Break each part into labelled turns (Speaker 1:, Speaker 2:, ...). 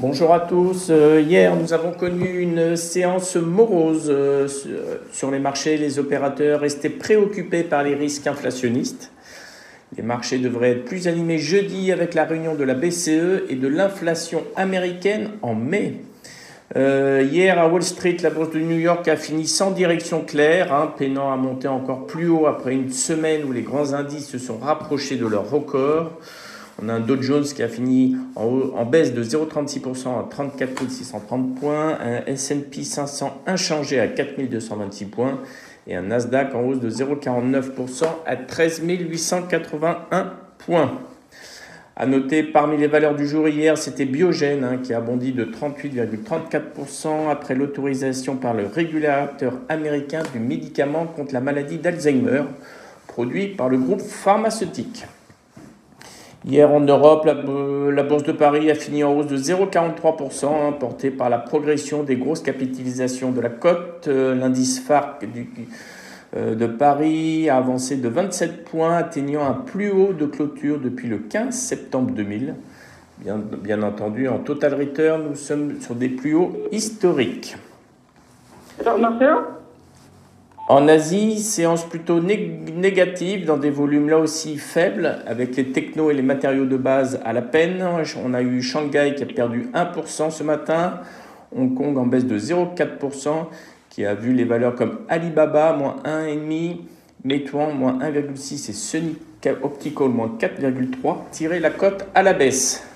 Speaker 1: Bonjour à tous. Euh, hier, nous avons connu une séance morose euh, sur les marchés. Les opérateurs restaient préoccupés par les risques inflationnistes. Les marchés devraient être plus animés jeudi avec la réunion de la BCE et de l'inflation américaine en mai. Euh, hier, à Wall Street, la bourse de New York a fini sans direction claire, hein, peinant à monter encore plus haut après une semaine où les grands indices se sont rapprochés de leur record. On a un Dow Jones qui a fini en, baisse de 0,36% à 34 630 points, un S&P 500 inchangé à 4 226 points et un Nasdaq en hausse de 0,49% à 13 881 points. À noter parmi les valeurs du jour hier, c'était Biogène hein, qui a bondi de 38,34% après l'autorisation par le régulateur américain du médicament contre la maladie d'Alzheimer, produit par le groupe pharmaceutique. Hier en Europe, la, Bourse de Paris a fini en hausse de 0,43%, hein, portée par la progression des grosses capitalisations de la cote. Euh, l'indice FARC euh, de Paris a avancé de 27 points, atteignant un plus haut de clôture depuis le 15 septembre 2000. Bien, bien entendu, en total return, nous sommes sur des plus hauts historiques. En Asie, séance plutôt négative dans des volumes là aussi faibles, avec les technos et les matériaux de base à la peine. On a eu Shanghai qui a perdu 1% ce matin, Hong Kong en baisse de 0,4%, qui a vu les valeurs comme Alibaba, moins 1,5%, Meituan, moins 1,6% et Sunny Optical, moins 4,3%, tirer la cote à la baisse.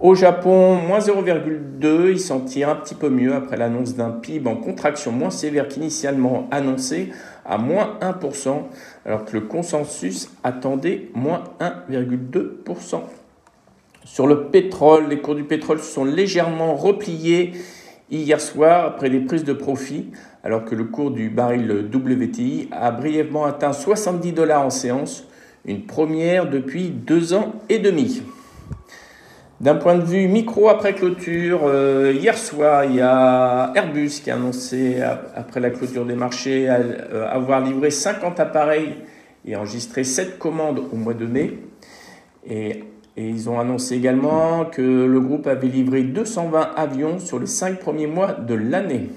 Speaker 1: Au Japon, moins 0,2, il s'en tire un petit peu mieux après l'annonce d'un PIB en contraction moins sévère qu'initialement annoncé à moins 1%, alors que le consensus attendait moins 1,2%. Sur le pétrole, les cours du pétrole se sont légèrement repliés hier soir après des prises de profit, alors que le cours du baril WTI a brièvement atteint 70 dollars en séance, une première depuis deux ans et demi. D'un point de vue micro après clôture, euh, hier soir, il y a Airbus qui a annoncé, après la clôture des marchés, euh, avoir livré 50 appareils et enregistré 7 commandes au mois de mai. Et, et, ils ont annoncé également que le groupe avait livré 220 avions sur les 5 premiers mois de l'année.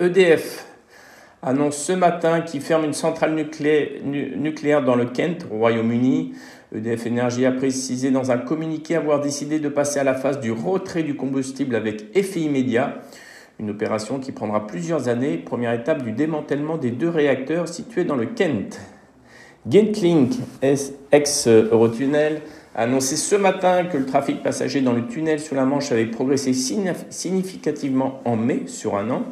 Speaker 1: EDF annonce ce matin qu'il ferme une centrale nucléaire dans le Kent, au Royaume-Uni. EDF Energy a précisé dans un communiqué avoir décidé de passer à la phase du retrait du combustible avec effet immédiat, une opération qui prendra plusieurs années, première étape du démantèlement des deux réacteurs situés dans le Kent. Gentlink, ex-Eurotunnel, a annoncé ce matin que le trafic passager dans le tunnel sous la Manche avait progressé significativement en mai sur un an.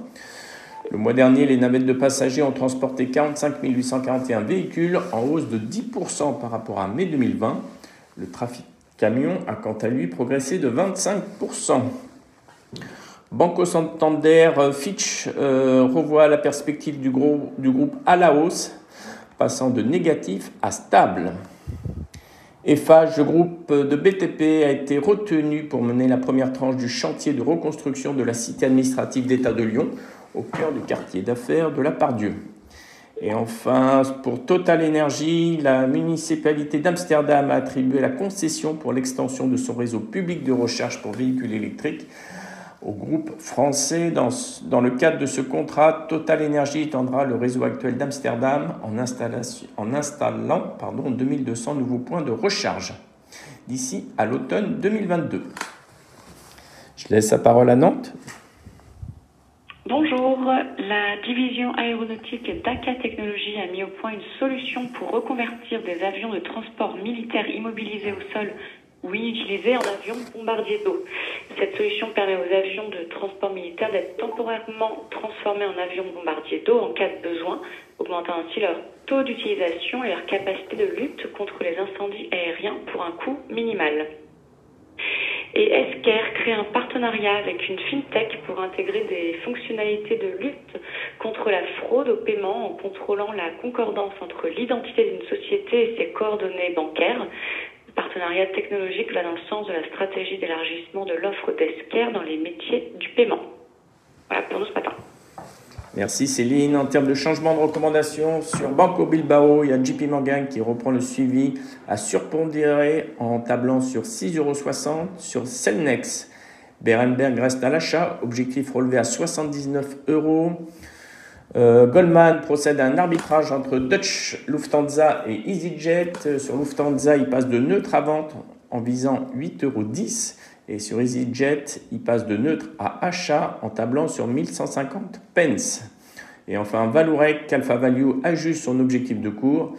Speaker 1: Le mois dernier, les navettes de passagers ont transporté 45 841 véhicules, en hausse de 10% par rapport à mai 2020. Le trafic camion a quant à lui progressé de 25%. Banco Santander Fitch euh, revoit la perspective du, du groupe à la hausse, passant de négatif à stable. Eiffage, le groupe de BTP, a été retenu pour mener la première tranche du chantier de reconstruction de la cité administrative d'État de Lyon au cœur du quartier d'affaires de la Pardieu. Et enfin, pour Total Energy, la municipalité d'Amsterdam a attribué la concession pour l'extension de son réseau public de recharge pour véhicules électriques au groupe français. Dans, dans le cadre de ce contrat, Total Energy étendra le réseau actuel d'Amsterdam en, en, installant pardon, 2200 nouveaux points de recharge d'ici à l'automne 2022. Je laisse la parole à Nantes.
Speaker 2: Bonjour, la division aéronautique d'ACA Technologies a mis au point une solution pour reconvertir des avions de transport militaire immobilisés au sol ou inutilisés en avions bombardiers d'eau. Cette solution permet aux avions de transport militaire d'être temporairement transformés en avions bombardiers d'eau en cas de besoin, augmentant ainsi leur taux d'utilisation et leur capacité de lutte contre les incendies aériens pour un coût minimal. Et Esker crée un partenariat avec une fintech pour intégrer des fonctionnalités de lutte contre la fraude au paiement en contrôlant la concordance entre l'identité d'une société et ses coordonnées bancaires. Le partenariat technologique va dans le sens de la stratégie d'élargissement de l'offre d'Esker dans les métiers du paiement. Voilà pour nous ce matin.
Speaker 1: Merci Céline. En termes de changement de recommandation, sur Banco Bilbao, il y a JP Morgan qui reprend le suivi à surpondérer en tablant sur 6,60 euros. Sur Celnex, Berenberg reste à l'achat, objectif relevé à 79 euros. Euh, Goldman procède à un arbitrage entre Dutch Lufthansa et EasyJet. Sur Lufthansa, il passe de neutre à vente en visant 8,10 euros. Et sur EasyJet, il passe de neutre à achat en tablant sur 1150 pence. Et enfin, Valorec Alpha Value ajuste son objectif de cours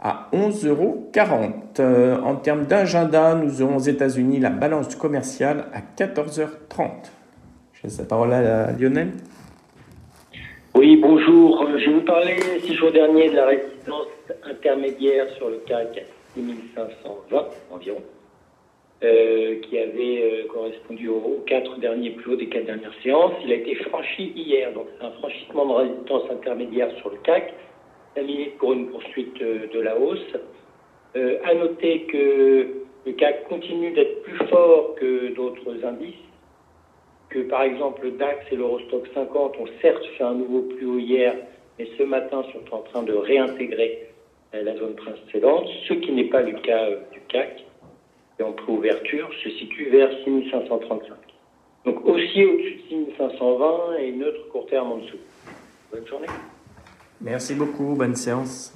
Speaker 1: à 11,40 euros. Euh, en termes d'agenda, nous aurons aux États-Unis la balance commerciale à 14h30. Je laisse la parole à Lionel.
Speaker 3: Oui, bonjour. Euh, je vais vous parler six jours derniers de la résistance intermédiaire sur le CAC 6520 environ. Euh, qui avait euh, correspondu aux quatre derniers plus hauts des quatre dernières séances. Il a été franchi hier, donc c'est un franchissement de résistance intermédiaire sur le CAC. Milite pour une poursuite euh, de la hausse. À noter que le CAC continue d'être plus fort que d'autres indices, que par exemple le DAX et l'Eurostock 50 ont certes fait un nouveau plus haut hier, mais ce matin sont en train de réintégrer la zone précédente, ce qui n'est pas le cas du CAC préouverture se situe vers 6535. Donc aussi au-dessus de 6520 et neutre court terme en dessous. Bonne journée.
Speaker 1: Merci beaucoup, bonne séance.